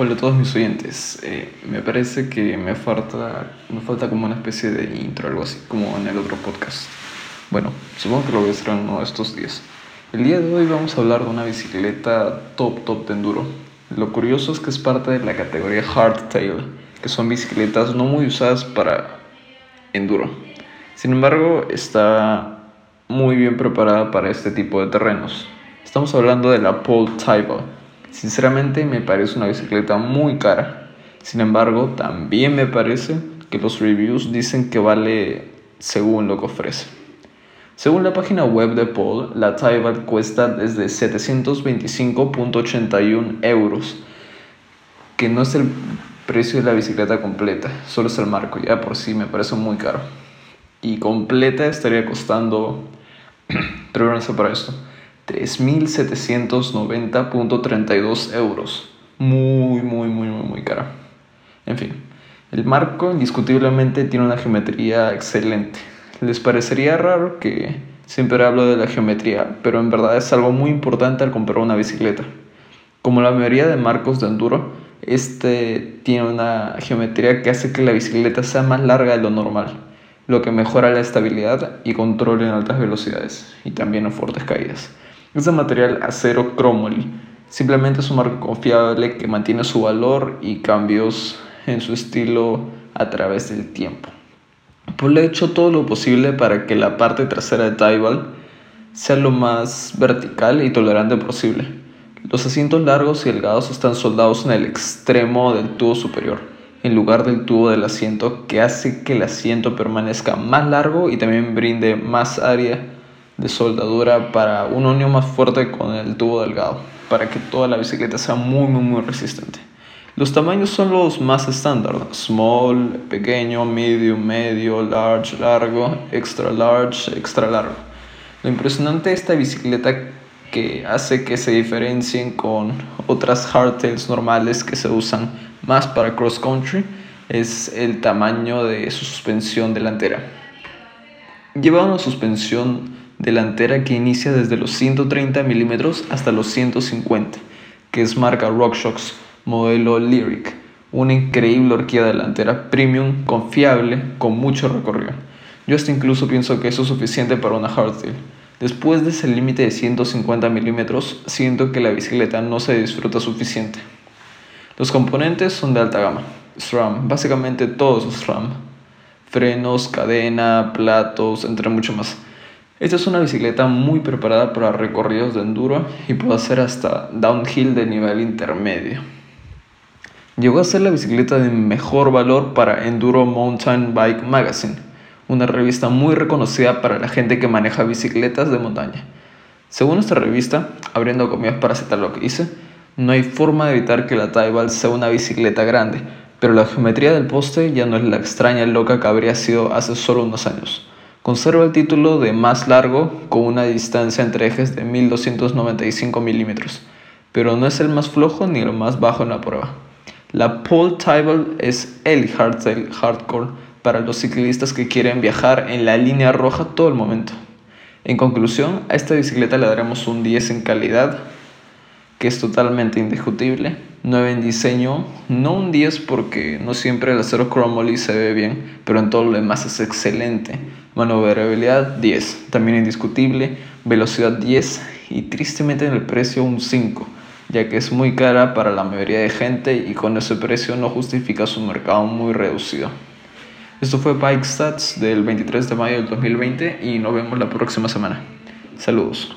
Hola a todos mis oyentes. Eh, me parece que me falta, me falta como una especie de intro, algo así, como en el otro podcast. Bueno, supongo que lo voy a hacer en uno de estos días. El día de hoy vamos a hablar de una bicicleta top top de enduro. Lo curioso es que es parte de la categoría hardtail, que son bicicletas no muy usadas para enduro. Sin embargo, está muy bien preparada para este tipo de terrenos. Estamos hablando de la Pole Taiba Sinceramente me parece una bicicleta muy cara. Sin embargo, también me parece que los reviews dicen que vale según lo que ofrece. Según la página web de Paul, la Taibat cuesta desde 725.81 euros, que no es el precio de la bicicleta completa, solo es el marco, ya por sí me parece muy caro. Y completa estaría costando, prepárense para esto, 3.790.32 euros. Muy, muy, muy, muy, muy cara. En fin, el marco indiscutiblemente tiene una geometría excelente. Les parecería raro que siempre hablo de la geometría, pero en verdad es algo muy importante al comprar una bicicleta. Como la mayoría de marcos de enduro, este tiene una geometría que hace que la bicicleta sea más larga de lo normal, lo que mejora la estabilidad y control en altas velocidades y también en fuertes caídas. Es de material acero chromoly. Simplemente es un marco confiable que mantiene su valor y cambios en su estilo a través del tiempo. Pues le he hecho todo lo posible para que la parte trasera de Taival sea lo más vertical y tolerante posible. Los asientos largos y delgados están soldados en el extremo del tubo superior, en lugar del tubo del asiento, que hace que el asiento permanezca más largo y también brinde más área de soldadura para una unión más fuerte con el tubo delgado, para que toda la bicicleta sea muy, muy, muy resistente. Los tamaños son los más estándar, small, pequeño, medium, medio, large, largo, extra large, extra largo. Lo impresionante de esta bicicleta que hace que se diferencien con otras hardtails normales que se usan más para cross country es el tamaño de su suspensión delantera. Lleva una suspensión delantera que inicia desde los 130 milímetros hasta los 150, que es marca RockShox modelo Lyric, una increíble horquilla delantera premium, confiable, con mucho recorrido. Yo hasta incluso pienso que eso es suficiente para una hardtail. Después de ese límite de 150 milímetros, siento que la bicicleta no se disfruta suficiente. Los componentes son de alta gama. SRAM, básicamente todos los SRAM. Frenos, cadena, platos, entre mucho más. Esta es una bicicleta muy preparada para recorridos de enduro y puede hacer hasta downhill de nivel intermedio. Llegó a ser la bicicleta de mejor valor para Enduro Mountain Bike Magazine, una revista muy reconocida para la gente que maneja bicicletas de montaña. Según esta revista, abriendo comillas para citar lo que dice, no hay forma de evitar que la Taival sea una bicicleta grande, pero la geometría del poste ya no es la extraña loca que habría sido hace solo unos años. Conserva el título de más largo con una distancia entre ejes de 1295 milímetros, pero no es el más flojo ni el más bajo en la prueba. La Pole Table es el hardtail hardcore para los ciclistas que quieren viajar en la línea roja todo el momento. En conclusión, a esta bicicleta le daremos un 10 en calidad, que es totalmente indiscutible, 9 en diseño, no un 10 porque no siempre el acero chromoly se ve bien, pero en todo lo demás es excelente. Maniobrabilidad 10, también indiscutible, velocidad 10 y tristemente en el precio un 5, ya que es muy cara para la mayoría de gente y con ese precio no justifica su mercado muy reducido. Esto fue Bike Stats del 23 de mayo del 2020 y nos vemos la próxima semana. Saludos.